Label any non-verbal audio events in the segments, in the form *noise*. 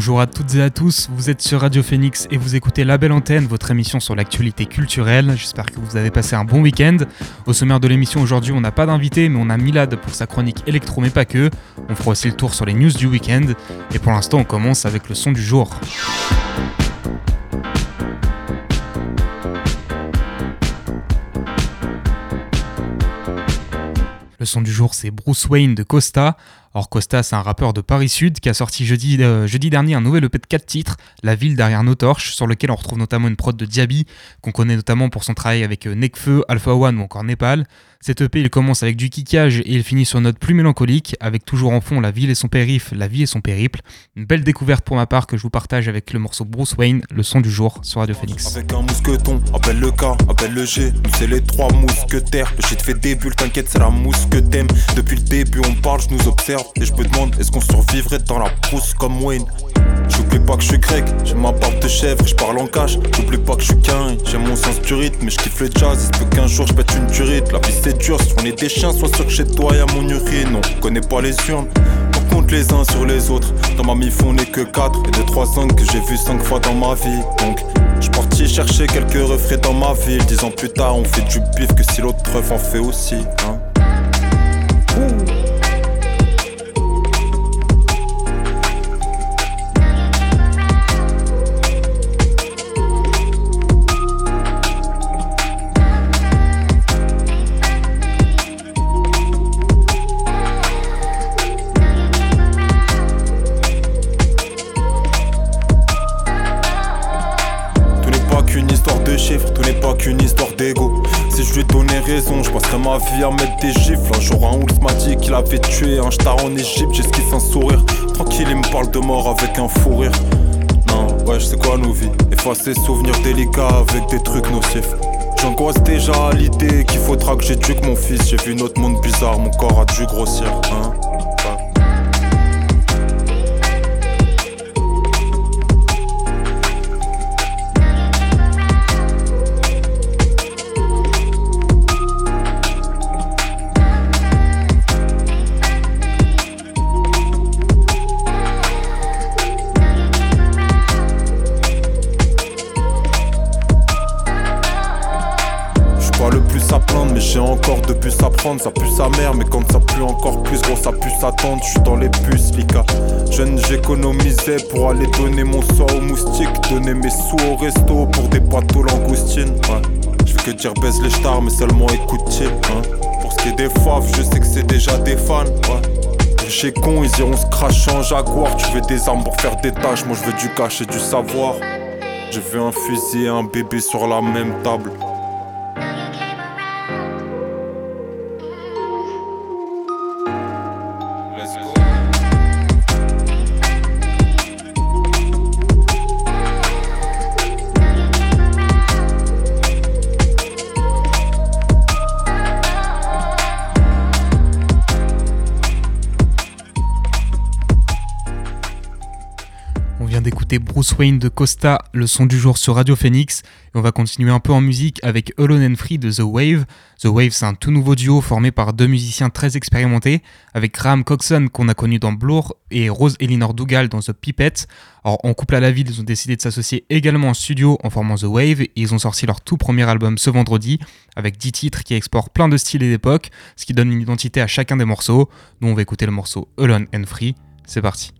Bonjour à toutes et à tous, vous êtes sur Radio Phoenix et vous écoutez La Belle Antenne, votre émission sur l'actualité culturelle. J'espère que vous avez passé un bon week-end. Au sommaire de l'émission aujourd'hui, on n'a pas d'invité, mais on a Milad pour sa chronique électro, mais pas que. On fera aussi le tour sur les news du week-end. Et pour l'instant, on commence avec le son du jour. Le son du jour, c'est Bruce Wayne de Costa. Or, Costa, c'est un rappeur de Paris Sud qui a sorti jeudi, euh, dernier un nouvel EP de 4 titres, La ville derrière nos torches, sur lequel on retrouve notamment une prod de Diaby, qu'on connaît notamment pour son travail avec euh, Nekfeu, Alpha One ou encore Népal. Cet EP, il commence avec du kickage et il finit sur une note plus mélancolique, avec toujours en fond la ville et son périph, la vie et son périple. Une belle découverte pour ma part que je vous partage avec le morceau Bruce Wayne, le son du jour sur Radio Phoenix. Avec un mousqueton, appelle le K, appelle le G, nous c'est les trois mousquetaires. Le shit fait des bulles, t'inquiète, c'est la mousse que t'aimes. Depuis le début, on parle, je nous observe et je me demande est-ce qu'on survivrait dans la brousse comme Wayne? J'oublie pas que je suis grec, j'ai ma barbe de chèvre, je parle en cash. J'oublie pas que je suis qu'un, j'ai mon sens du rythme, mais je kiffe le jazz. Il se qu'un jour je pète une durite. La vie c'est dur, si on est des chiens, sois sûr que chez toi y'a mon urine. On connaît pas les urnes, on compte les uns sur les autres. Dans ma mif on est que 4 et 2 3 ans que j'ai vu 5 fois dans ma vie. Donc, je parti chercher quelques refrains dans ma ville. Dix ans plus tard, on fait du bif que si l'autre ref en fait aussi. Hein. Mettre des gifles. Un jour, un ours m'a dit qu'il avait tué un star en Égypte. J'esquisse un sourire. Tranquille, il me parle de mort avec un fou rire. Non, ouais, je sais quoi nos vies? Effacer souvenirs délicats avec des trucs nocifs. J'angoisse déjà à l'idée qu'il faudra que j'éduque mon fils. J'ai vu notre monde bizarre, mon corps a dû grossir. Hein. Ça pue sa mère, mais quand ça pue encore plus, gros, ça pue s'attendre. Je suis dans les puces, Lika. Jeune, j'économisais pour aller donner mon soin aux moustiques. Donner mes sous au resto pour des pâtes aux langoustines. Ouais. Je que dire baise les stars, mais seulement écoute hein. Pour ce qui est des faves, je sais que c'est déjà des fans. Ouais. J'ai con, ils iront se cracher en jaguar. Tu veux des armes pour faire des tâches, moi je veux du cash du savoir. Je veux un fusil et un bébé sur la même table. Bruce Wayne de Costa, le son du jour sur Radio Phoenix. Et on va continuer un peu en musique avec Alone Free de The Wave. The Wave, c'est un tout nouveau duo formé par deux musiciens très expérimentés, avec Graham Coxon qu'on a connu dans Blur et Rose Elinor Dougal dans The Pipette. Alors, en couple à la ville, ils ont décidé de s'associer également en studio en formant The Wave et ils ont sorti leur tout premier album ce vendredi avec 10 titres qui explorent plein de styles et d'époques, ce qui donne une identité à chacun des morceaux. Nous, on va écouter le morceau Alone Free. C'est parti.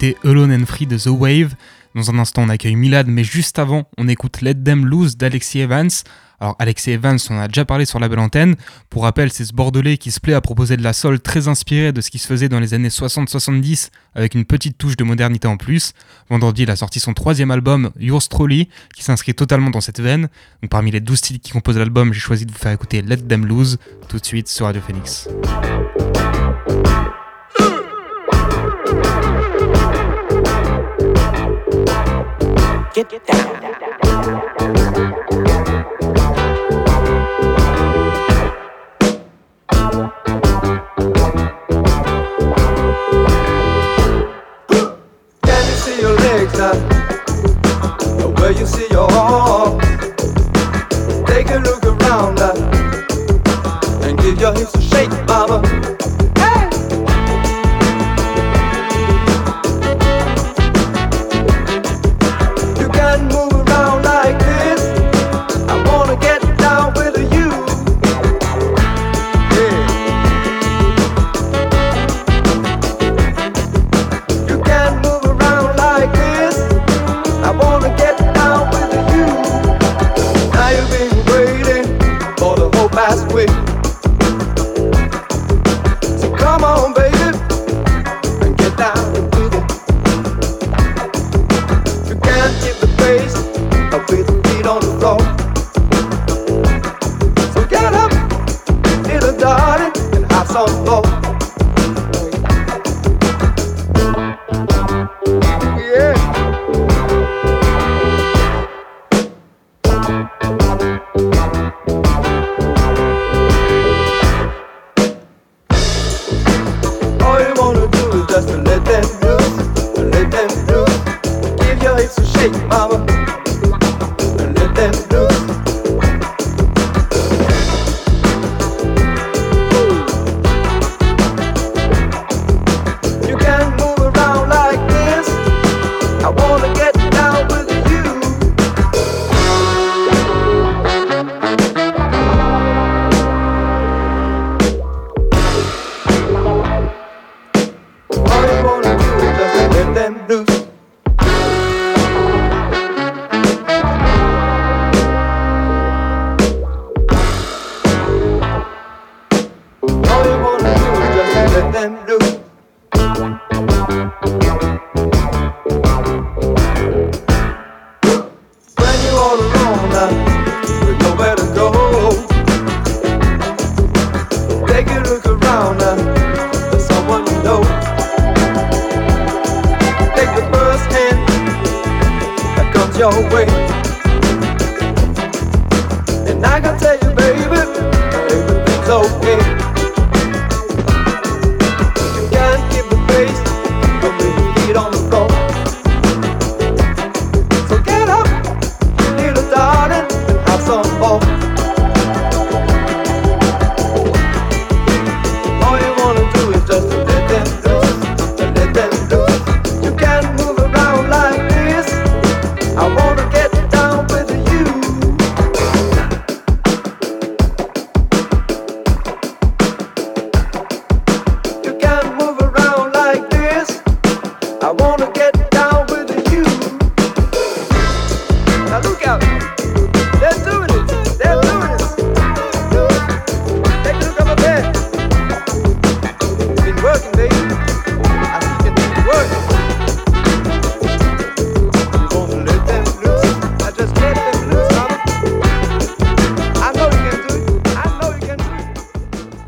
D'écouter Alone and Free de The Wave. Dans un instant, on accueille Milad, mais juste avant, on écoute Let Them Lose d'Alexis Evans. Alors, Alexis Evans, on a déjà parlé sur la belle antenne. Pour rappel, c'est ce Bordelais qui se plaît à proposer de la soul très inspirée de ce qui se faisait dans les années 60-70, avec une petite touche de modernité en plus. Vendredi, il a sorti son troisième album, Yours Truly, qui s'inscrit totalement dans cette veine. Donc, parmi les 12 titres qui composent l'album, j'ai choisi de vous faire écouter Let Them Lose tout de suite sur Radio Phoenix.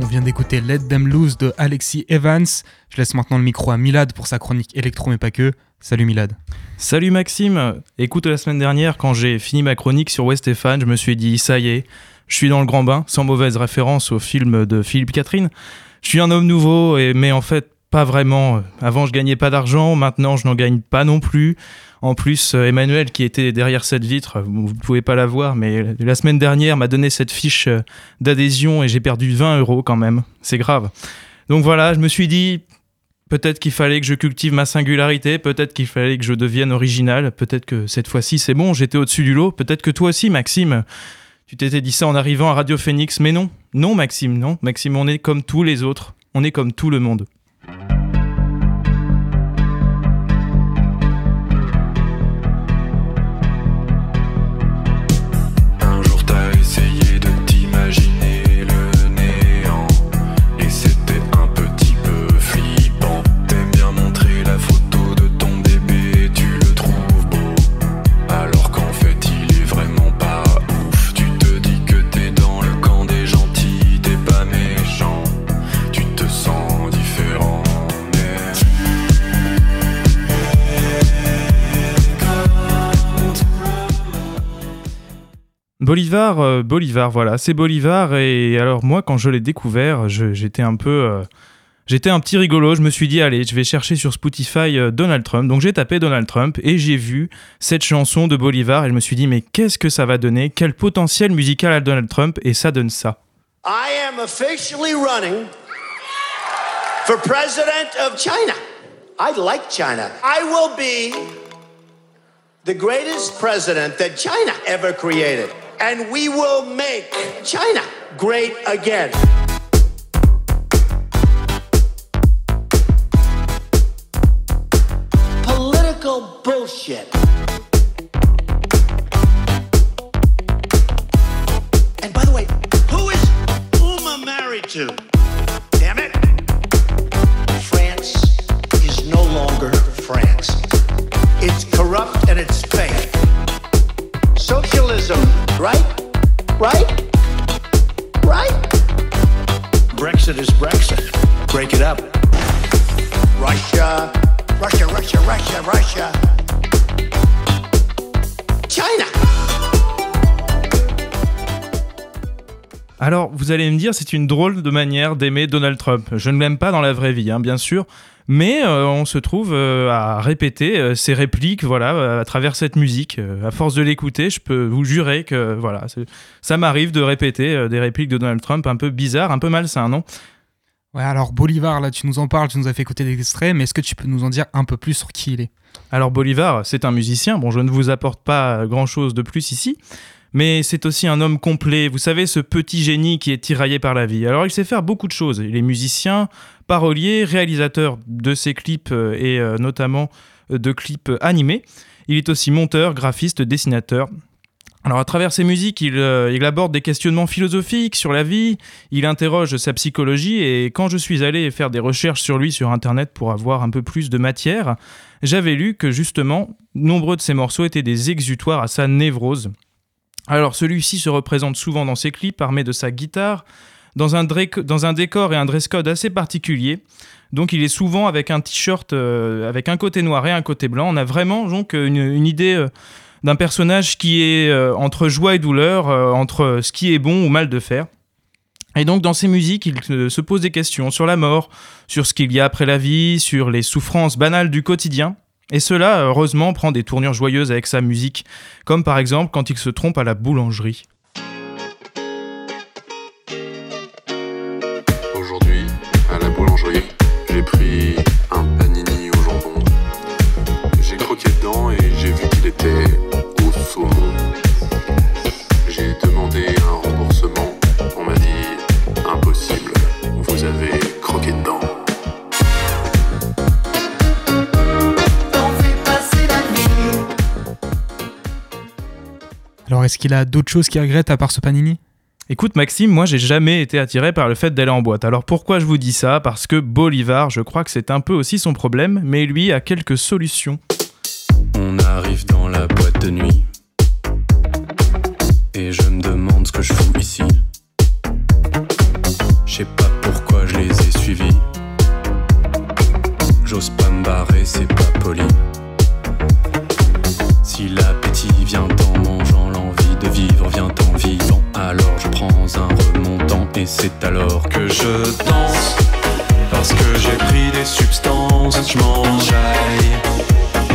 On vient d'écouter Let Them Loose de Alexis Evans. Je laisse maintenant le micro à Milad pour sa chronique électro mais pas que. Salut Milad. Salut Maxime Écoute, la semaine dernière, quand j'ai fini ma chronique sur Westéphane, je me suis dit, ça y est, je suis dans le grand bain, sans mauvaise référence au film de Philippe Catherine. Je suis un homme nouveau, et, mais en fait, pas vraiment. Avant, je gagnais pas d'argent, maintenant, je n'en gagne pas non plus. En plus, euh, Emmanuel, qui était derrière cette vitre, vous ne pouvez pas la voir, mais la semaine dernière m'a donné cette fiche euh, d'adhésion et j'ai perdu 20 euros quand même. C'est grave. Donc voilà, je me suis dit, peut-être qu'il fallait que je cultive ma singularité, peut-être qu'il fallait que je devienne original, peut-être que cette fois-ci c'est bon, j'étais au-dessus du lot, peut-être que toi aussi, Maxime, tu t'étais dit ça en arrivant à Radio Phoenix, mais non, non, Maxime, non, Maxime, on est comme tous les autres, on est comme tout le monde. Bolivar, euh, Bolivar, voilà, c'est Bolivar. Et alors moi, quand je l'ai découvert, j'étais un peu, euh, j'étais un petit rigolo. Je me suis dit, allez, je vais chercher sur Spotify euh, Donald Trump. Donc j'ai tapé Donald Trump et j'ai vu cette chanson de Bolivar et je me suis dit, mais qu'est-ce que ça va donner? Quel potentiel musical a Donald Trump Et ça donne ça. I am officially running for president of China. I like China. I will be the greatest president that China ever created. And we will make China great again. Political bullshit. And by the way, who is Uma married to? Break it up. Russia, Russia, Russia, Russia, Russia. China. Alors, vous allez me dire, c'est une drôle de manière d'aimer Donald Trump. Je ne l'aime pas dans la vraie vie, hein, bien sûr, Mais euh, on se trouve euh, à répéter euh, ces répliques voilà, euh, à travers cette musique. Euh, à force de l'écouter, je peux vous jurer que voilà, ça m'arrive de répéter euh, des répliques de Donald Trump un peu bizarres, un peu malsains, non? Ouais, alors Bolivar, là, tu nous en parles, tu nous as fait écouter des extraits, mais est-ce que tu peux nous en dire un peu plus sur qui il est? Alors Bolivar, c'est un musicien. Bon, je ne vous apporte pas grand-chose de plus ici, mais c'est aussi un homme complet. Vous savez, ce petit génie qui est tiraillé par la vie. Alors il sait faire beaucoup de choses. Il est musicien, parolier, réalisateur de ses clips euh, et euh, notamment euh, de clips animés. Il est aussi monteur, graphiste, dessinateur. Alors à travers ses musiques, il, euh, il aborde des questionnements philosophiques sur la vie, il interroge sa psychologie et quand je suis allé faire des recherches sur lui sur Internet pour avoir un peu plus de matière, j'avais lu que justement, nombreux de ses morceaux étaient des exutoires à sa névrose. Alors celui-ci se représente souvent dans ses clips armé de sa guitare, dans un, décor et un dress code assez particulier. Donc il est souvent avec un t-shirt euh, avec un côté noir et un côté blanc. On a vraiment donc une, une idée euh, d'un personnage qui est euh, entre joie et douleur, euh, entre ce qui est bon ou mal de faire. Et donc dans ses musiques, il euh, se pose des questions sur la mort, sur ce qu'il y a après la vie, sur les souffrances banales du quotidien. Et cela, heureusement, prend des tournures joyeuses avec sa musique, comme par exemple quand il se trompe à la boulangerie. Alors, est-ce qu'il a d'autres choses qu'il regrette à part ce panini? Écoute Maxime, moi j'ai jamais été attiré par le fait d'aller en boîte. Alors pourquoi je vous dis ça? Parce que Bolivar, je crois que c'est un peu aussi son problème, mais lui a quelques solutions. On arrive dans la boîte de nuit. Et je me demande ce que je fous ici. Je sais pas pourquoi je les ai suivis. J'ose pas me barrer, c'est pas poli. Si l'appétit et c'est alors que je danse. Parce que j'ai pris des substances, je m'enjaille.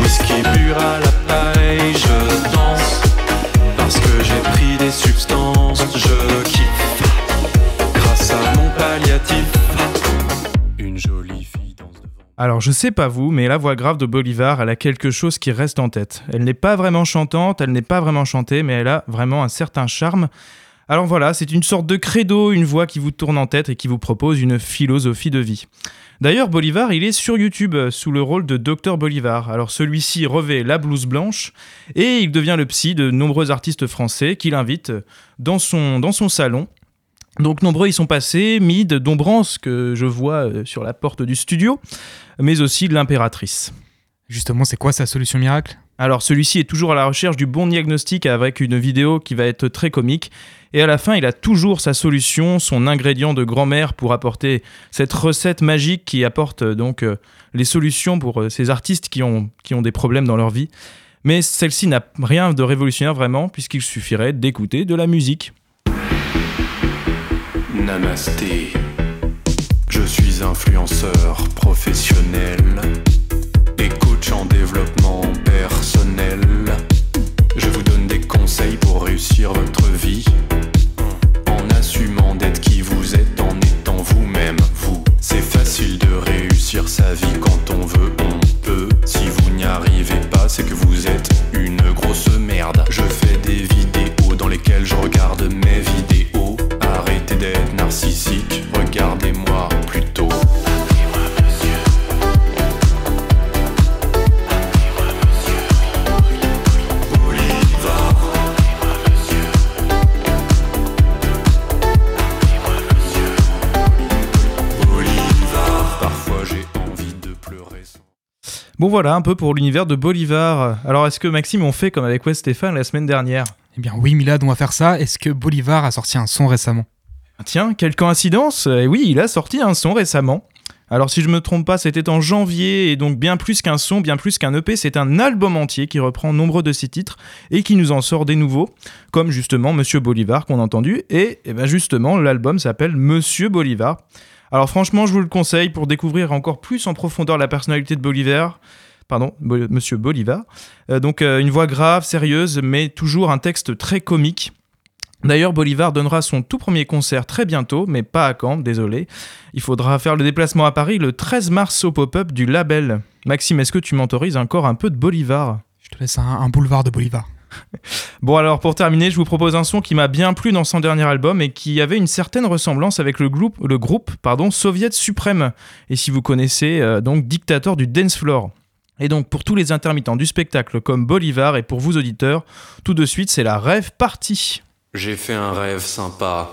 Whisky pur à la paille, je danse. Parce que j'ai pris des substances, je kiffe. Grâce à mon palliatif, une jolie fille danse. Alors je sais pas vous, mais la voix grave de Bolivar, elle a quelque chose qui reste en tête. Elle n'est pas vraiment chantante, elle n'est pas vraiment chantée, mais elle a vraiment un certain charme. Alors voilà, c'est une sorte de credo, une voix qui vous tourne en tête et qui vous propose une philosophie de vie. D'ailleurs, Bolivar, il est sur YouTube euh, sous le rôle de Dr Bolivar. Alors celui-ci revêt la blouse blanche et il devient le psy de nombreux artistes français qu'il invite euh, dans son, salon. Donc nombreux y sont passés, Mide, Dombrance, que je vois euh, sur la porte du studio, mais aussi l'impératrice. Justement, c'est quoi sa solution miracle? Alors celui-ci est toujours à la recherche du bon diagnostic avec une vidéo qui va être très comique. Et à la fin, il a toujours sa solution, son ingrédient de grand-mère pour apporter cette recette magique qui apporte euh, donc euh, les solutions pour euh, ces artistes qui ont, qui ont des problèmes dans leur vie. Mais celle-ci n'a rien de révolutionnaire vraiment, puisqu'il suffirait d'écouter de la musique. Namasté. Je suis influenceur professionnel et coach en développement personnel. Je vous donne des conseils pour réussir votre vie en assumant d'être qui vous êtes, en étant vous-même. Vous, c'est facile de réussir sa vie quand on veut, on peut. Si vous n'y arrivez pas, c'est que vous êtes une grosse merde. Je fais des vidéos dans lesquelles je regarde mes Bon voilà, un peu pour l'univers de Bolivar. Alors est-ce que Maxime, on fait comme avec West Stéphane la semaine dernière? Eh bien oui, Milad, on va faire ça. Est-ce que Bolivar a sorti un son récemment? Tiens, quelle coïncidence? Et oui, il a sorti un son récemment. Alors si je me trompe pas, c'était en janvier, et donc bien plus qu'un son, bien plus qu'un EP, c'est un album entier qui reprend nombreux de ses titres et qui nous en sort des nouveaux, comme justement Monsieur Bolivar qu'on a entendu, et, eh ben justement l'album s'appelle Monsieur Bolivar. Alors franchement, je vous le conseille pour découvrir encore plus en profondeur la personnalité de Bolivar. Pardon, Monsieur Bolivar. Euh, donc euh, une voix grave, sérieuse, mais toujours un texte très comique. D'ailleurs, Bolivar donnera son tout premier concert très bientôt, mais pas à Caen, désolé. Il faudra faire le déplacement à Paris le 13 mars au pop-up du label. Maxime, est-ce que tu m'autorises encore un peu de Bolivar? Je te laisse un boulevard de Bolivar. *laughs* Bon alors pour terminer, je vous propose un son qui m'a bien plu dans son dernier album et qui avait une certaine ressemblance avec le groupe, le groupe pardon, Soviet Suprême. Et si vous connaissez, euh, donc dictateur du dance floor. Et donc pour tous les intermittents du spectacle comme Bolivar et pour vous auditeurs, tout de suite c'est la rêve partie. J'ai fait un rêve sympa.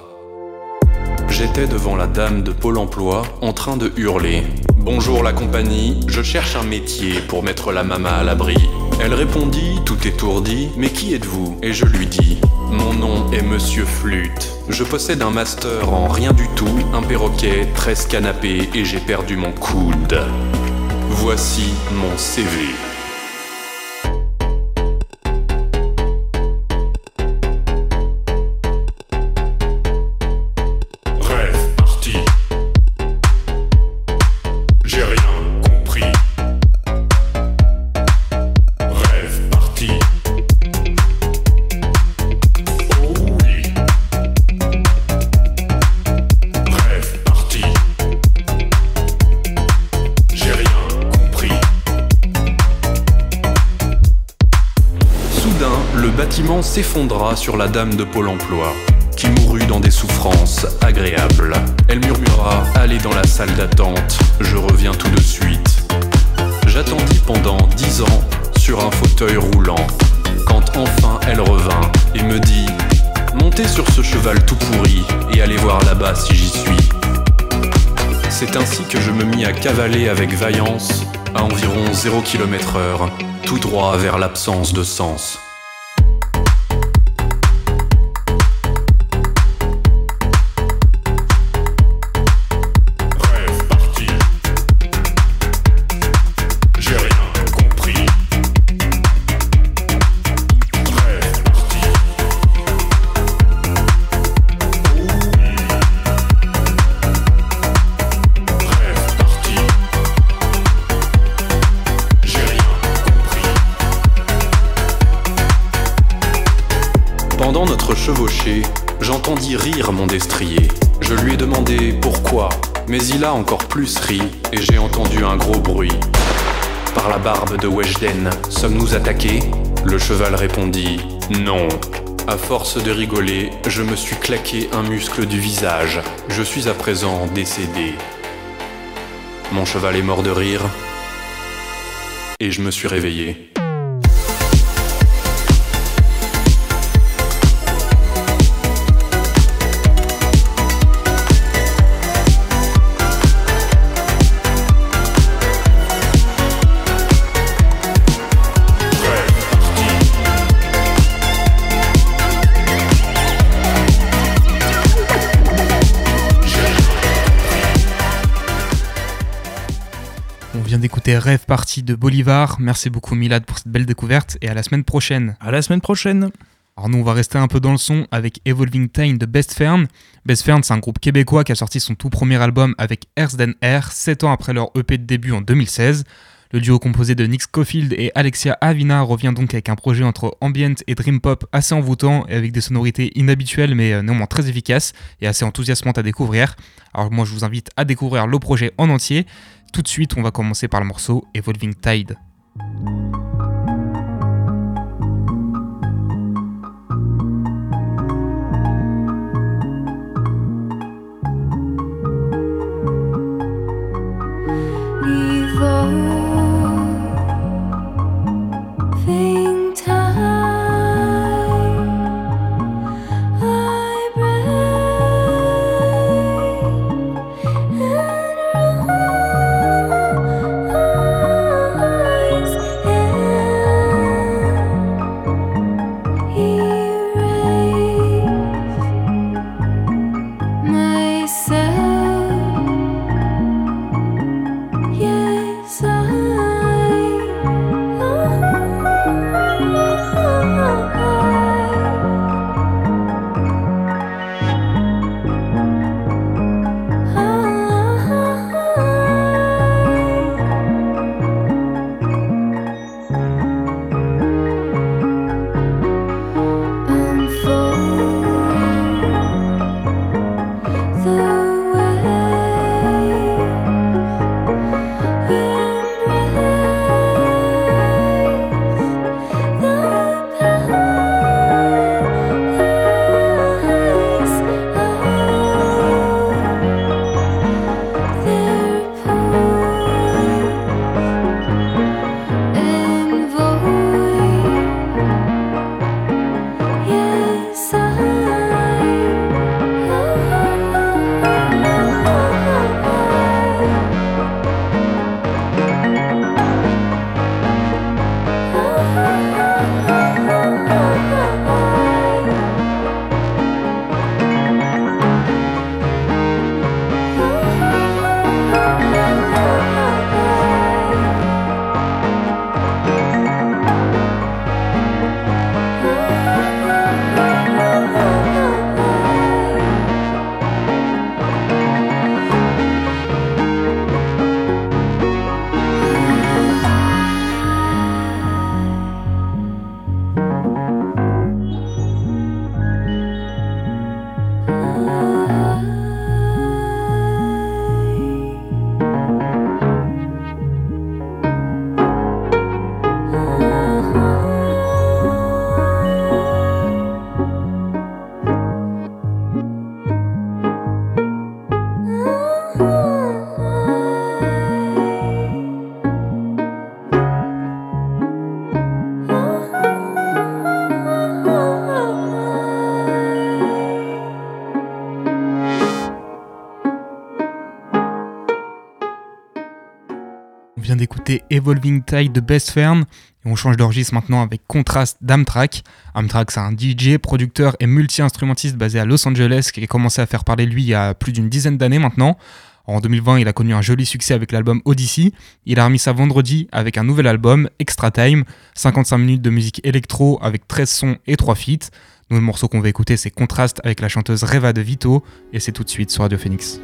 J'étais devant la dame de Pôle emploi en train de hurler. Bonjour la compagnie, je cherche un métier pour mettre la mama à l'abri. Elle répondit, tout étourdi, mais qui êtes-vous? Et je lui dis, mon nom est Monsieur Flûte. Je possède un master en rien du tout, un perroquet, 13 canapés et j'ai perdu mon coude. Voici mon CV. Soudain, le bâtiment s'effondra sur la dame de Pôle emploi, qui mourut dans des souffrances agréables. Elle murmura Allez dans la salle d'attente, je reviens tout de suite. J'attendis pendant dix ans sur un fauteuil roulant, quand enfin elle revint et me dit Montez sur ce cheval tout pourri et allez voir là-bas si j'y suis. C'est ainsi que je me mis à cavaler avec vaillance à environ 0 km heure, tout droit vers l'absence de sens. J'entendis rire mon destrier. Je lui ai demandé pourquoi, mais il a encore plus ri et j'ai entendu un gros bruit. Par la barbe de Weshden, sommes-nous attaqués? Le cheval répondit Non. À force de rigoler, je me suis claqué un muscle du visage. Je suis à présent décédé. Mon cheval est mort de rire et je me suis réveillé. Vient d'écouter Rêve Party de Bolivar. Merci beaucoup Milad pour cette belle découverte et à la semaine prochaine. À la semaine prochaine. Alors nous on va rester un peu dans le son avec Evolving Time de Best Fern. Best Fern c'est un groupe québécois qui a sorti son tout premier album avec Earth Than Air 7 ans après leur EP de début en 2016. Le duo composé de Nick Schofield et Alexia Avina revient donc avec un projet entre ambient et dream pop assez envoûtant et avec des sonorités inhabituelles mais euh, néanmoins très efficaces et assez enthousiasmantes à découvrir. Alors moi je vous invite à découvrir le projet en entier. Tout de suite on va commencer par le morceau Evolving Tide. Evolving Tide de Best Fern. Et on change d'orgisme maintenant avec Contrast d'Amtrak. Amtrak, c'est un DJ, producteur et multi-instrumentiste basé à Los Angeles qui a commencé à faire parler lui il y a plus d'une dizaine d'années maintenant. En 2020, il a connu un joli succès avec l'album Odyssey. Il a remis ça vendredi avec un nouvel album, Extra Time, 55 minutes de musique électro avec 13 sons et 3 feats. Nous, le morceau qu'on va écouter, c'est Contrast avec la chanteuse Reva de Vito, et c'est tout de suite sur Radio Phoenix.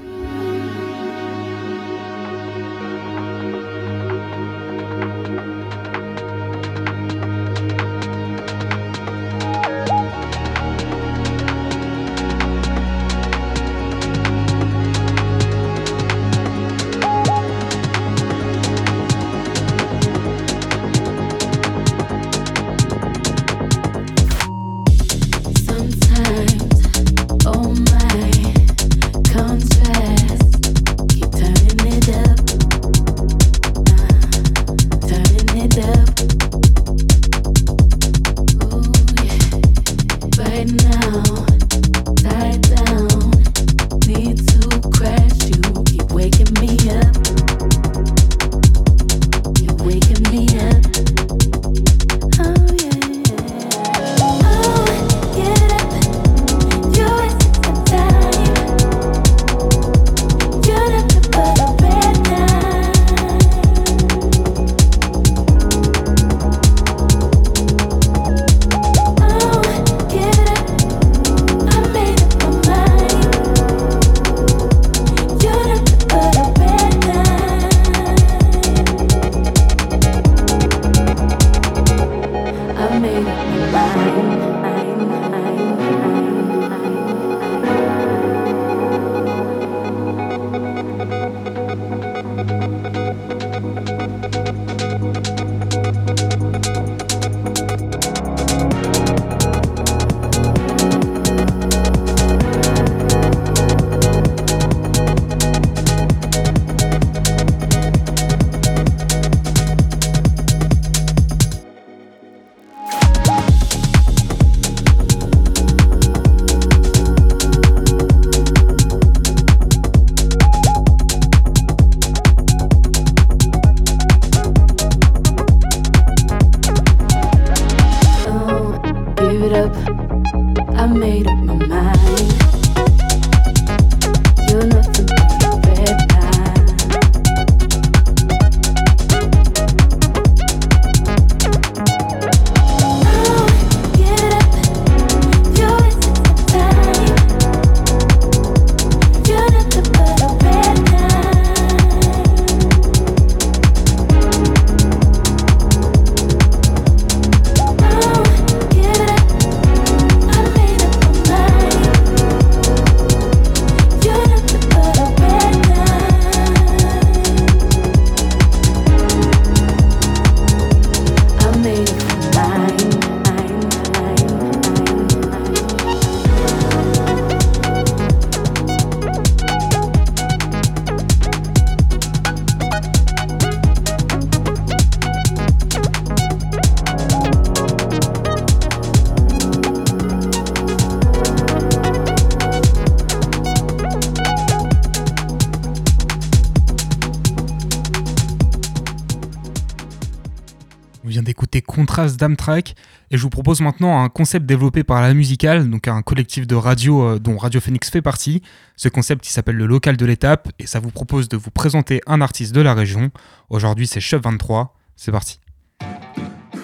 d'Amtrak et je vous propose maintenant un concept développé par la musicale, donc un collectif de radio euh, dont Radio Phoenix fait partie. Ce concept qui s'appelle le local de l'étape et ça vous propose de vous présenter un artiste de la région. Aujourd'hui c'est Chef 23, c'est parti.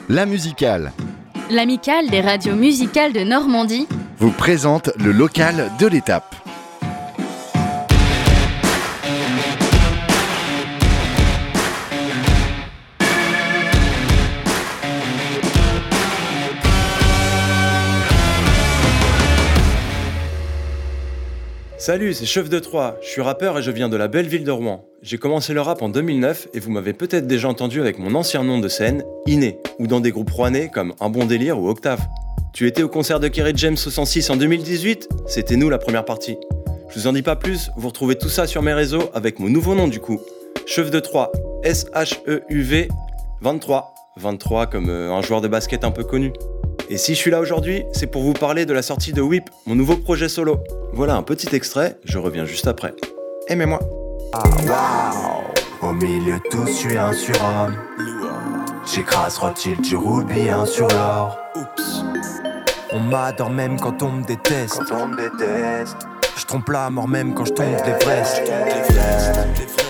La musicale. L'amicale des radios musicales de Normandie vous présente le local de l'étape. Salut, c'est Chef de Troyes, je suis rappeur et je viens de la belle ville de Rouen. J'ai commencé le rap en 2009 et vous m'avez peut-être déjà entendu avec mon ancien nom de scène, Iné, ou dans des groupes rouennais comme Un Bon Délire ou Octave. Tu étais au concert de Kerry James au 106 en 2018 C'était nous la première partie. Je vous en dis pas plus, vous retrouvez tout ça sur mes réseaux avec mon nouveau nom du coup. Chef de Troyes, S-H-E-U-V 23. 23 comme euh, un joueur de basket un peu connu. Et si je suis là aujourd'hui, c'est pour vous parler de la sortie de Whip, mon nouveau projet solo. Voilà un petit extrait, je reviens juste après. Aimez-moi. Ah, Au milieu de tous, je suis un surhomme. J'écrase Rothschild, du ruby, un sur l'or. Oups. On m'adore même quand on me déteste. Quand on me déteste. Je trompe la mort même quand je tombe l'Everest.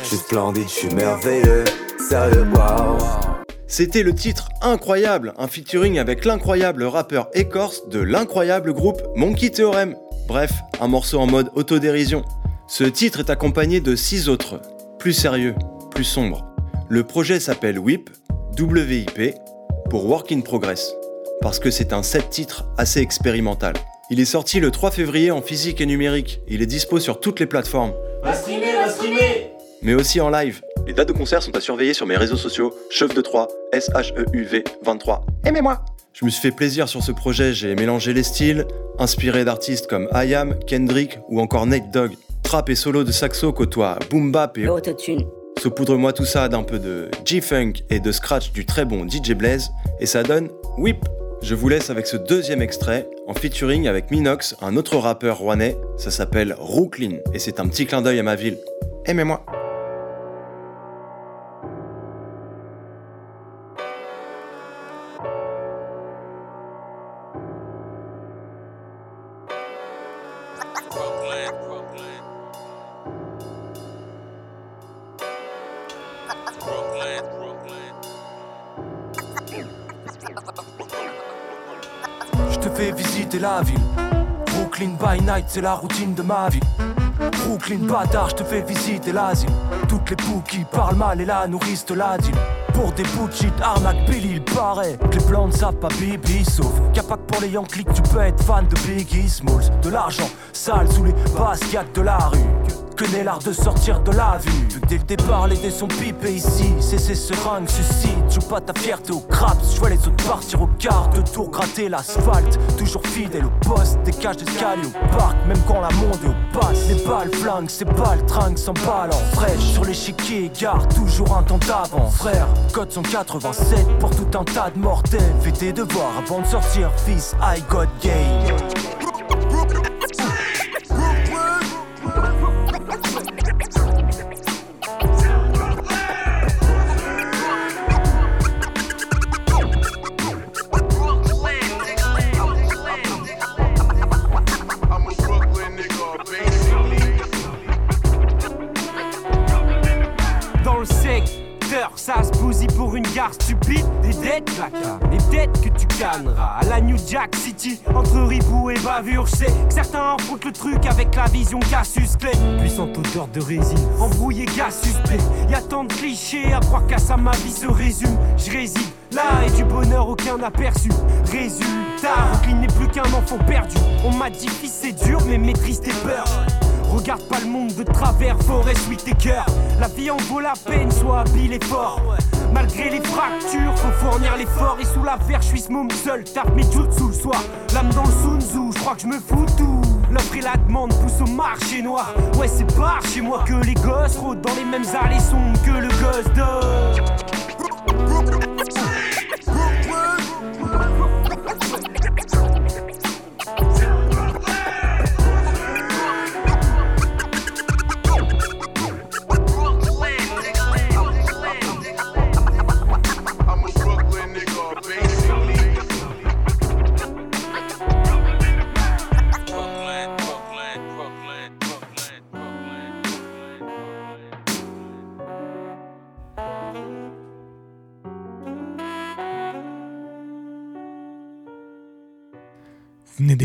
Je suis splendide, je suis merveilleux. Sérieux, waouh. C'était le titre Incroyable, un featuring avec l'incroyable rappeur écorce de l'incroyable groupe Monkey Theorem. Bref, un morceau en mode autodérision. Ce titre est accompagné de six autres, plus sérieux, plus sombres. Le projet s'appelle WIP, WIP, pour Work in Progress, parce que c'est un set titre assez expérimental. Il est sorti le 3 février en physique et numérique, il est dispo sur toutes les plateformes. Va streamer, va streamer Mais aussi en live. Les dates de concert sont à surveiller sur mes réseaux sociaux, chef de 3, S-H-E-U-V 23. Aimez-moi Je me suis fait plaisir sur ce projet, j'ai mélangé les styles, inspiré d'artistes comme IAM, Kendrick ou encore Nate Dogg. Trap et solo de saxo côtoient boom bap et autotune. Saupoudre-moi tout ça d'un peu de G-Funk et de scratch du très bon DJ Blaze et ça donne Whip. Je vous laisse avec ce deuxième extrait en featuring avec Minox, un autre rappeur rouennais. Ça s'appelle Brooklyn et c'est un petit clin d'œil à ma ville. Aimez-moi. C'est la routine de ma vie. Brooklyn bâtard, je te fais visiter l'asile. Toutes les poux qui parlent mal et la nourrice de la deal. Pour des bouts de shit, arnaque Billy, il paraît que les blancs ne savent Bibi. Sauf qu'à pas que pour les Yankees tu peux être fan de Biggie Smalls. De l'argent sale sous les baskets de la rue. Connais l'art de sortir de la vue. Vu que dès le départ, les dés sont pipés ici. C'est ces seringues suscite. Joue pas ta fierté au craps. Je vois les autres partir au quart de tour gratter l'asphalte. Toujours fidèle au poste. Des cages d'escalier au parc. Même quand la monde est au passe. Les balles flingues, c'est balles tringues sans balles en fraîche. Sur l'échiquier, gare toujours un temps d'avant. Frère, code 187 pour tout un tas de mortels. Fais tes devoirs avant de sortir, fils. I got game. Ça se bousille pour une gare stupide. Des dettes, placard, des dettes que tu canneras. À la New Jack City, entre ribou et bavure, sais que certains le truc avec la vision Cassius Clay. Puissante odeur de résine, embrouillé gaz suspect. Y a tant de clichés à croire qu'à ça ma vie se résume. Je réside là et du bonheur aucun aperçu. Résultat, Brooklyn n'est plus qu'un enfant perdu. On m'a dit fils c'est dur, mais maîtrise tes peurs. Regarde pas le monde de travers, Forest Whitaker. La vie en vaut la peine, sois habile et fort. Malgré les fractures, faut fournir l'effort. Et sous la verre, je suis ce seul, tape mes jutsu le soir. L'âme dans le Sun je crois que je me fous tout. L'offre et la demande poussent au marché noir. Ouais, c'est par chez moi que les gosses rôdent dans les mêmes allées sombres que le gosse d'or.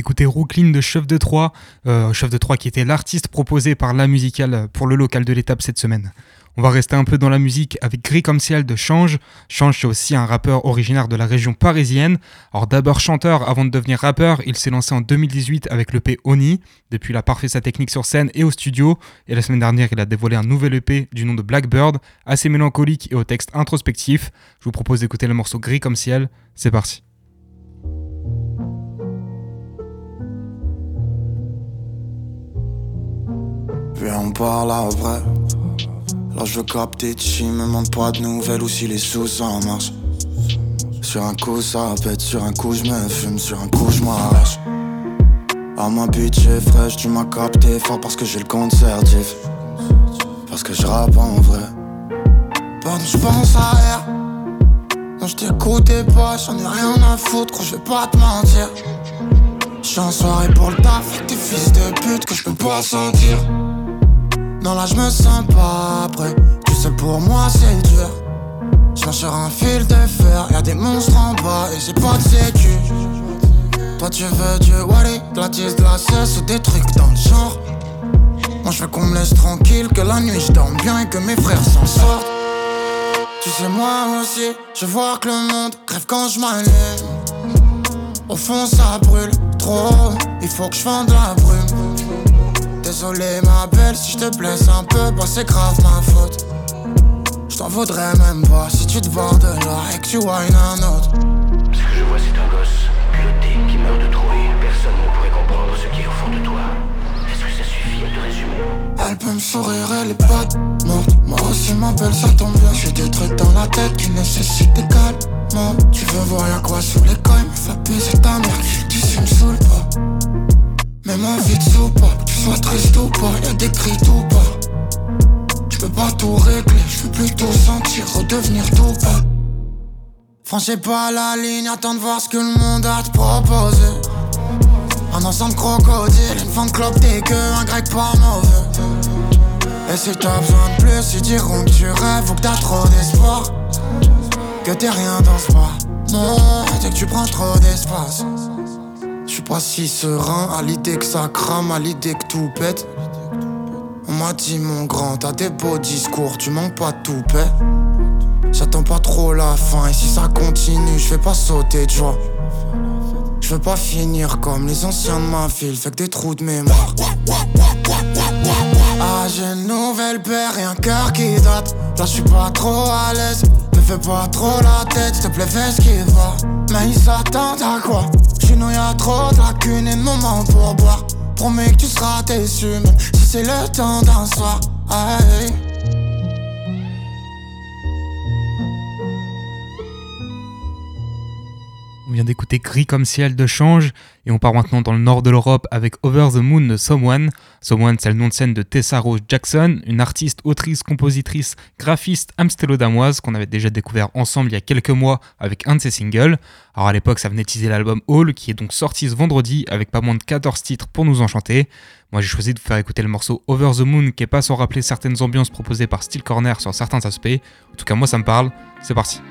D'écouter Brooklyn de Chef de Troyes, euh, Chef de Troyes qui était l'artiste proposé par la musicale pour le local de l'étape cette semaine. On va rester un peu dans la musique avec Gris comme ciel de Change. Change, c'est aussi un rappeur originaire de la région parisienne. Alors d'abord chanteur avant de devenir rappeur, il s'est lancé en 2018 avec l'EP Oni. Depuis, il a parfait sa technique sur scène et au studio. Et la semaine dernière, il a dévoilé un nouvel EP du nom de Blackbird, assez mélancolique et au texte introspectif. Je vous propose d'écouter le morceau Gris comme ciel. C'est parti. Viens, on parle après. Là, je veux capter chi, me demande pas de nouvelles ou si les sous ça marche. Sur un coup, ça pète, sur un coup, je me fume, sur un coup, je m'arrache. À ma est fraîche, tu m'as capté fort parce que j'ai le compte certif. Parce que je rappe en vrai. Pardon, je pense à rien. Non, je t'écoutais pas, j'en ai rien à foutre, gros, je vais pas te mentir. Je suis en soirée pour le taf, avec des fils de pute que je peux pas sentir. Non, là, je me sens pas prêt. Tu sais, pour moi, c'est dur. Je sur un fil de fer, y'a des monstres en bas et j'ai pas de sécu. Toi, tu veux du Wally, de la tisse, de la cesse ou des trucs dans le genre? Moi, je veux qu'on me laisse tranquille, que la nuit je dorme bien et que mes frères s'en sortent. Tu sais, moi aussi, je vois que le monde crève quand je m'allume. Au fond, ça brûle trop, il faut que je vende la brume. Désolé, ma belle, si je te blesse un peu, bah c'est grave ma faute. Je t'en voudrais même pas si tu te bordes de là et que tu whines un autre. Ce que je vois, c'est un gosse piloté qui meurt de trouille. Personne ne pourrait comprendre ce qui est au fond de toi. Est-ce que ça suffit à te résumer? Elle peut me sourire, elle est pas morte. Moi aussi, ma belle, ça tombe bien. J'ai des trucs dans la tête qui nécessitent des calmes. Tu veux voir y'a quoi sous les coins Me fait baiser ta mère, tu sais, me saoule pas. Mais ma vie te saoule pas, que tu sois triste ou pas, des cris tout pas. Je peux pas tout régler, je veux plutôt sentir redevenir tout pas. Franchis pas la ligne, attends de voir ce que le monde a te proposé. Un ensemble crocodile, une femme clope t'es que un grec pas mauvais. Et si t'as besoin de plus, ils diront que tu rêves ou que t'as trop d'espoir. Que t'es rien dans ce bar. Non, c'est que tu prends trop d'espace. Je suis pas si serein à l'idée que ça crame, à l'idée que tout pète. On m'a dit mon grand, t'as des beaux discours, tu manques pas de tout paix. J'attends pas trop la fin et si ça continue, je vais pas sauter de joie. Je veux pas finir comme les anciens de ma ville, fait que des trous de mémoire. Ah, j'ai une nouvelle paire et un cœur qui date. Là, je suis pas trop à l'aise. Me fais pas trop la tête, s'il te plaît, fais ce qui va. Mais ils s'attendent à quoi? J'suis nous y'a trop de lacunes et de moments pour boire. Promets que tu seras déçu, même si c'est le temps d'un soir. Aïe. D'écouter Gris comme ciel de Change et on part maintenant dans le nord de l'Europe avec Over the Moon de Someone. Someone, c'est le nom de scène de Tessa Rose Jackson, une artiste, autrice, compositrice, graphiste amstello-damoise qu'on avait déjà découvert ensemble il y a quelques mois avec un de ses singles. Alors à l'époque, ça venait teaser l'album All qui est donc sorti ce vendredi avec pas moins de 14 titres pour nous enchanter. Moi j'ai choisi de vous faire écouter le morceau Over the Moon qui est pas sans rappeler certaines ambiances proposées par Steel Corner sur certains aspects. En tout cas, moi ça me parle. C'est parti.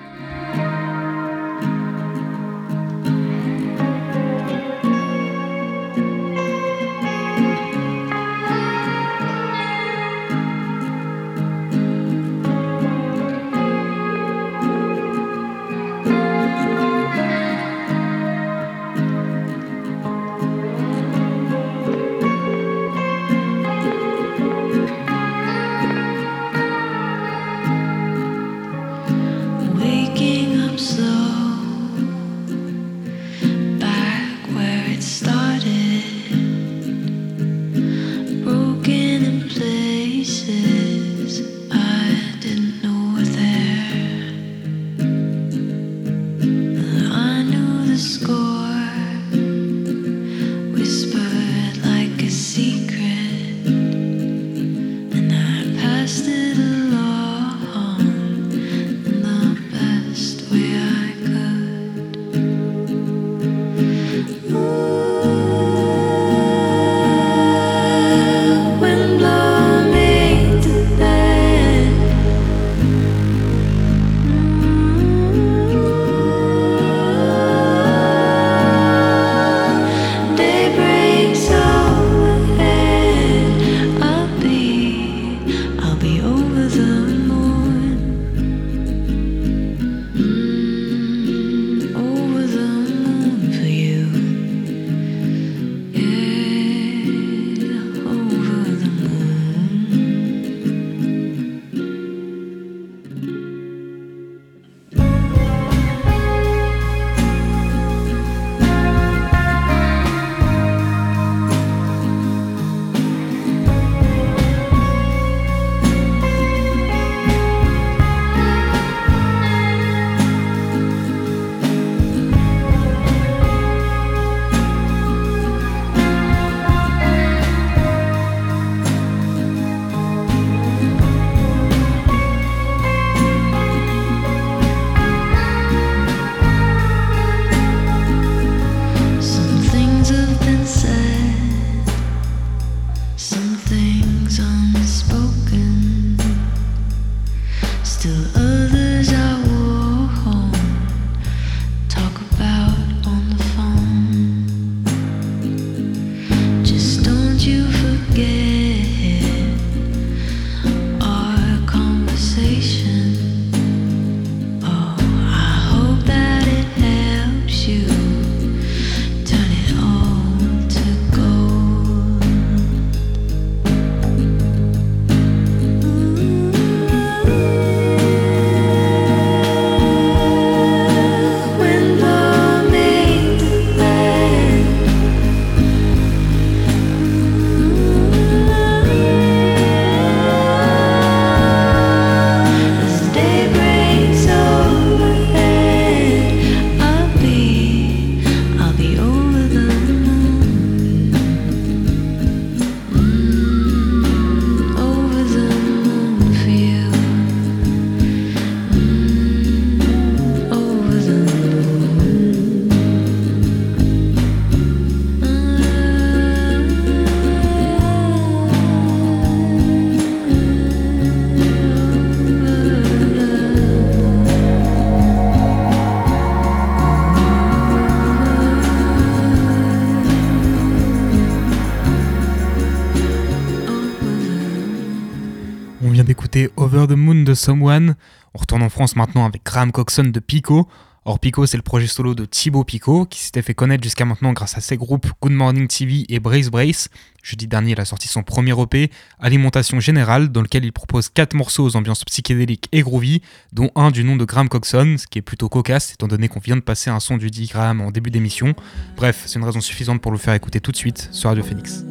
Someone. On retourne en France maintenant avec Graham Coxon de Pico. Or Pico, c'est le projet solo de Thibaut Pico, qui s'était fait connaître jusqu'à maintenant grâce à ses groupes Good Morning TV et Brace Brace. Jeudi dernier, il a sorti son premier EP, Alimentation Générale, dans lequel il propose 4 morceaux aux ambiances psychédéliques et groovy, dont un du nom de Graham Coxon, ce qui est plutôt cocasse, étant donné qu'on vient de passer un son du dit Graham en début d'émission. Bref, c'est une raison suffisante pour le faire écouter tout de suite sur Radio Phoenix.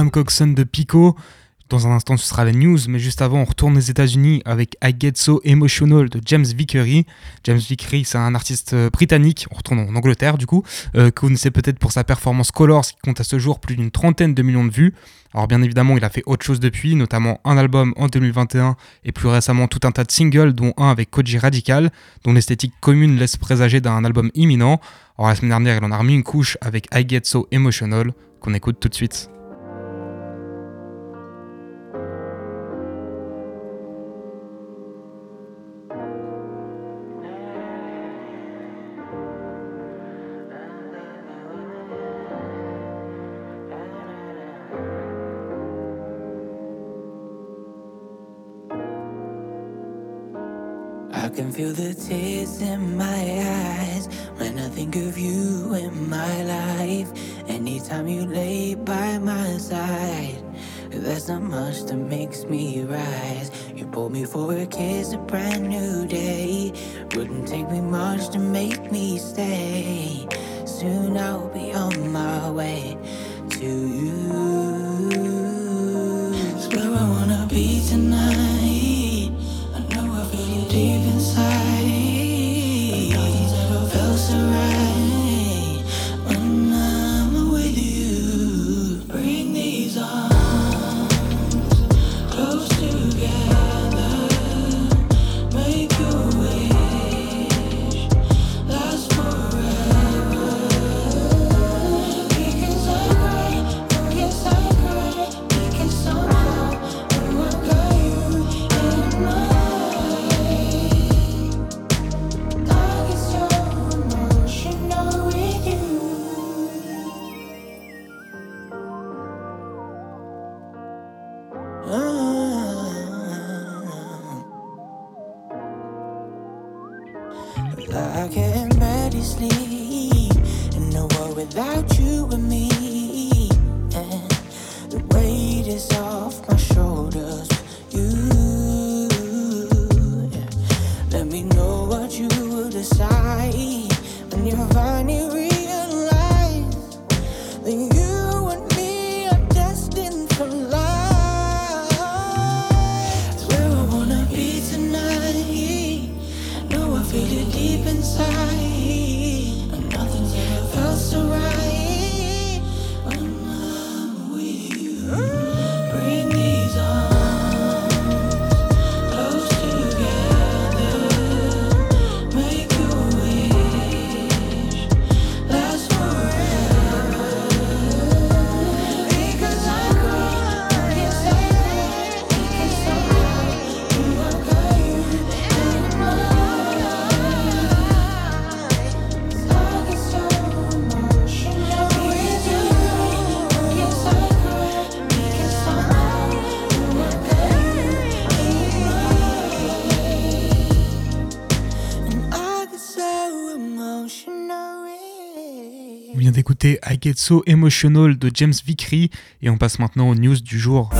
Graham Coxon de Pico. Dans un instant, ce sera la news, mais juste avant, on retourne aux États-Unis avec I Get So Emotional de James Vickery. James Vickery, c'est un artiste euh, britannique, on retourne en Angleterre du coup, euh, que vous connaissez peut-être pour sa performance Colors qui compte à ce jour plus d'une trentaine de millions de vues. Alors, bien évidemment, il a fait autre chose depuis, notamment un album en 2021 et plus récemment tout un tas de singles, dont un avec Koji Radical, dont l'esthétique commune laisse présager d'un album imminent. Alors, la semaine dernière, il en a remis une couche avec I Get So Emotional qu'on écoute tout de suite. Can feel the tears in my eyes when I think of you in my life. Anytime you lay by my side, there's not much that makes me rise. You pulled me for a kiss, a brand new day. Wouldn't take me much to make me stay. Soon I'll be on my way to you. I Get So Emotional de James Vickery. Et on passe maintenant aux news du jour.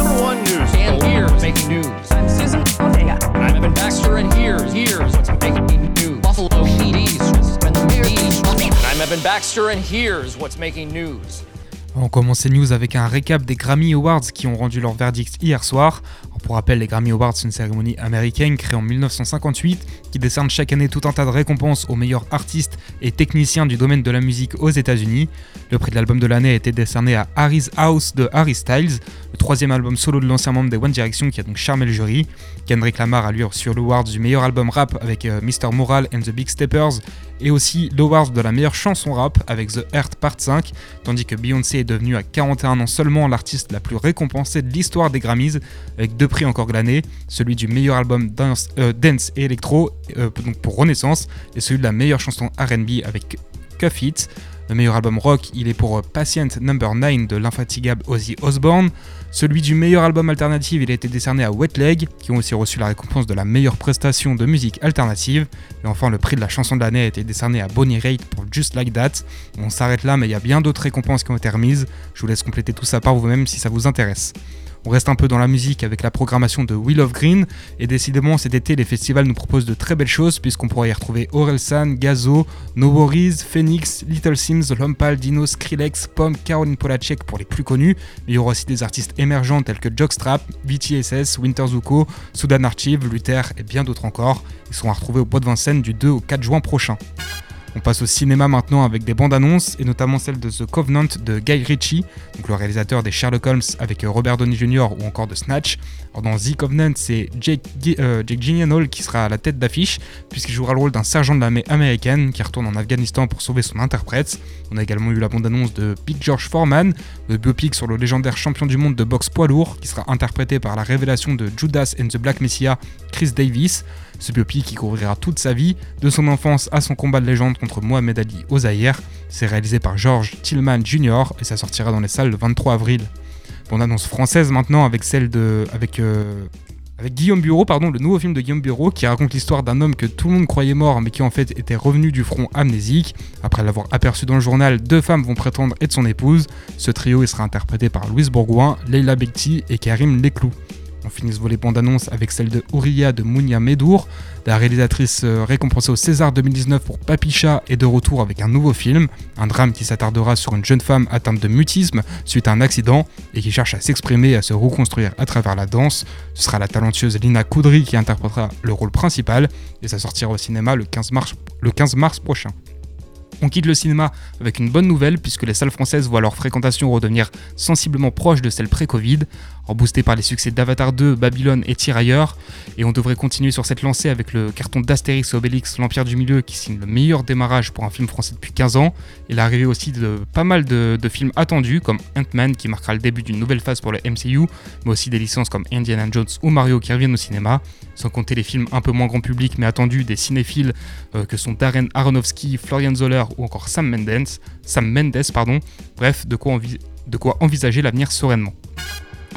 On commence ces news avec un récap des Grammy Awards qui ont rendu leur verdict hier soir. Pour rappel, les Grammy Awards, c'est une cérémonie américaine créée en 1958 qui décerne chaque année tout un tas de récompenses aux meilleurs artistes et techniciens du domaine de la musique aux États-Unis. Le prix de l'album de l'année a été décerné à Harry's House de Harry Styles, le troisième album solo de l'ancien membre des One Direction qui a donc charmé le jury. Kendrick Lamar a lui reçu l'award du meilleur album rap avec euh, Mr. Moral and the Big Steppers et aussi l'award de la meilleure chanson rap avec The Earth Part 5, tandis que Beyoncé est devenue à 41 ans seulement l'artiste la plus récompensée de l'histoire des Grammys, avec deux prix encore glanés, celui du meilleur album dance, euh, et électro euh, donc pour Renaissance, et celui de la meilleure chanson RB avec Cuff It. Le meilleur album rock, il est pour euh, Patient Number 9 de l'infatigable Ozzy Osbourne. Celui du meilleur album alternative, il a été décerné à Wet Leg, qui ont aussi reçu la récompense de la meilleure prestation de musique alternative. Et enfin, le prix de la chanson de l'année a été décerné à Bonnie Raitt pour Just Like That. On s'arrête là, mais il y a bien d'autres récompenses qui ont été remises. Je vous laisse compléter tout ça par vous-même si ça vous intéresse. On reste un peu dans la musique avec la programmation de Wheel of Green, et décidément cet été les festivals nous proposent de très belles choses puisqu'on pourra y retrouver Orelsan, Gazo, No Phoenix, Little Sims, Lompal, Dino, Skrillex, Pomme, Caroline Polacek pour les plus connus, mais il y aura aussi des artistes émergents tels que Jockstrap, VTSS, Winter Zuko, Sudan Archive, Luther et bien d'autres encore. Ils seront à retrouver au Bois de Vincennes du 2 au 4 juin prochain. On passe au cinéma maintenant avec des bandes annonces et notamment celle de The Covenant de Guy Ritchie, donc le réalisateur des Sherlock Holmes avec euh, Robert Downey Jr. ou encore de Snatch. Dans The Covenant, c'est Jake, euh, qui sera à la tête d'affiche puisqu'il jouera le rôle d'un sergent de l'armée américaine qui retourne en Afghanistan pour sauver son interprète. On a également eu la bande annonce de Big George Foreman, le biopic sur le légendaire champion du monde de boxe poids lourd qui sera interprété par la révélation de Judas and the Black Messiah, Chris Davis. Ce biopic qui couvrira toute sa vie, de son enfance à son combat de légende contre Mohamed Ali au Zaïre. C'est réalisé par George Tillman Jr. et ça sortira dans les salles le 23 avril. Bon annonce française maintenant avec celle de. avec. euh, avec Guillaume Bureau, pardon, le nouveau film de Guillaume Bureau qui raconte l'histoire d'un homme que tout le monde croyait mort mais qui en fait était revenu du front amnésique. Après l'avoir aperçu dans le journal, deux femmes vont prétendre être son épouse. Ce trio il sera interprété par Louise Bourgoin, Leila Bekti et Karim Leclou. On finit ce volet bande-annonce avec celle de Ouria de Mounia Medour, la réalisatrice euh, récompensée au César 2019 pour Papicha est de retour avec un nouveau film, un drame qui s'attardera sur une jeune femme atteinte de mutisme suite à un accident et qui cherche à s'exprimer et à se reconstruire à travers la danse. Ce sera la talentueuse Lina Koudry qui interprétera le rôle principal et ça sortira au cinéma le 15 mars, le 15 mars prochain. On quitte le cinéma avec une bonne nouvelle puisque les salles françaises voient leur fréquentation redevenir sensiblement proche de celle pré-Covid, boostée par les succès d'Avatar 2, Babylone et Tirailleurs. Et on devrait continuer sur cette lancée avec le carton d'Astérix Obélix, l'Empire du Milieu, qui signe le meilleur démarrage pour un film français depuis 15 ans. Et l'arrivée aussi de pas mal de, films attendus comme Ant-Man qui marquera le début d'une nouvelle phase pour le MCU, mais aussi des licences comme Indiana Jones ou Mario qui reviennent au cinéma, sans compter les films un peu moins grand public mais attendus des cinéphiles euh, que sont Darren Aronofsky, Florian Zoller ou encore Sam Mendes, Sam Mendes. Bref, de quoi envisager l'avenir sereinement.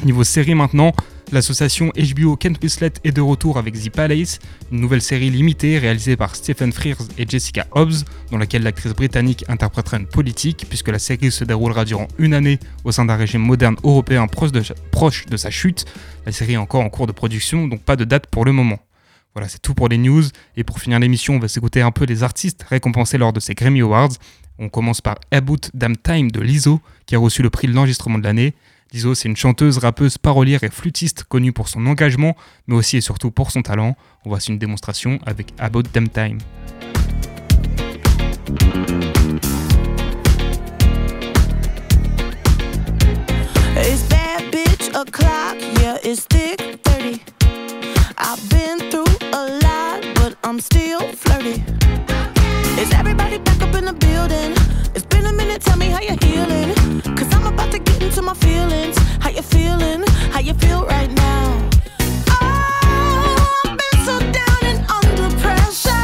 Niveau série maintenant, L'association HBO Kent Winslet est de retour avec The Palace, une nouvelle série limitée réalisée par Stephen Frears et Jessica Hobbs, dans laquelle l'actrice britannique interprétera une politique, puisque la série se déroulera durant une année au sein d'un régime moderne européen proche de, sa chute. La série est encore en cours de production, donc pas de date pour le moment. Voilà, c'est tout pour les news. Et pour finir l'émission, on va s'écouter un peu les artistes récompensés lors de ces Grammy Awards. On commence par About Damn Time de Lizzo, qui a reçu le prix de l'enregistrement de l'année. Lizzo, c'est une chanteuse, rappeuse, parolière et flûtiste connue pour son engagement, mais aussi et surtout pour son talent. On voici une démonstration avec About Damn Time. It's bad bitch o'clock, yeah, it's thick 30. I've been through a lot, but I'm still flirty. Is everybody back up in the building? It's been a minute, tell me how you're healing. Into my feelings. How you feeling? How you feel right now? Oh, I've been so down and under pressure.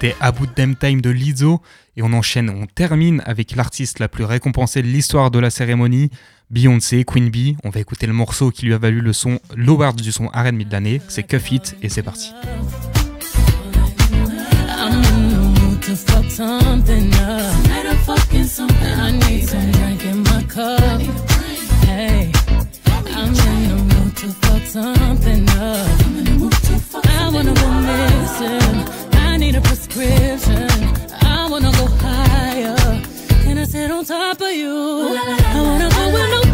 C'était About Damn Time de Lizzo et on enchaîne, on termine avec l'artiste la plus récompensée de l'histoire de la cérémonie, Beyoncé, Queen Bee. On va écouter le morceau qui lui a valu le son l'award du son R&B de l'année, c'est Cuff It et c'est parti. To fuck something up. Need a prescription. I wanna go higher. Can I sit on top of you? I wanna go where nobody's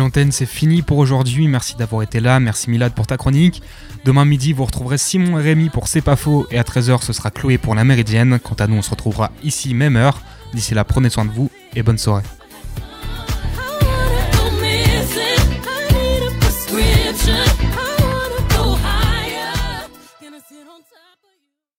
Antenne, c'est fini pour aujourd'hui. Merci d'avoir été là. Merci Milad pour ta chronique. Demain midi, vous retrouverez Simon et Rémi pour C'est pas faux. Et à 13h, ce sera Chloé pour la Méridienne. Quant à nous, on se retrouvera ici, même heure. D'ici là, prenez soin de vous et bonne soirée.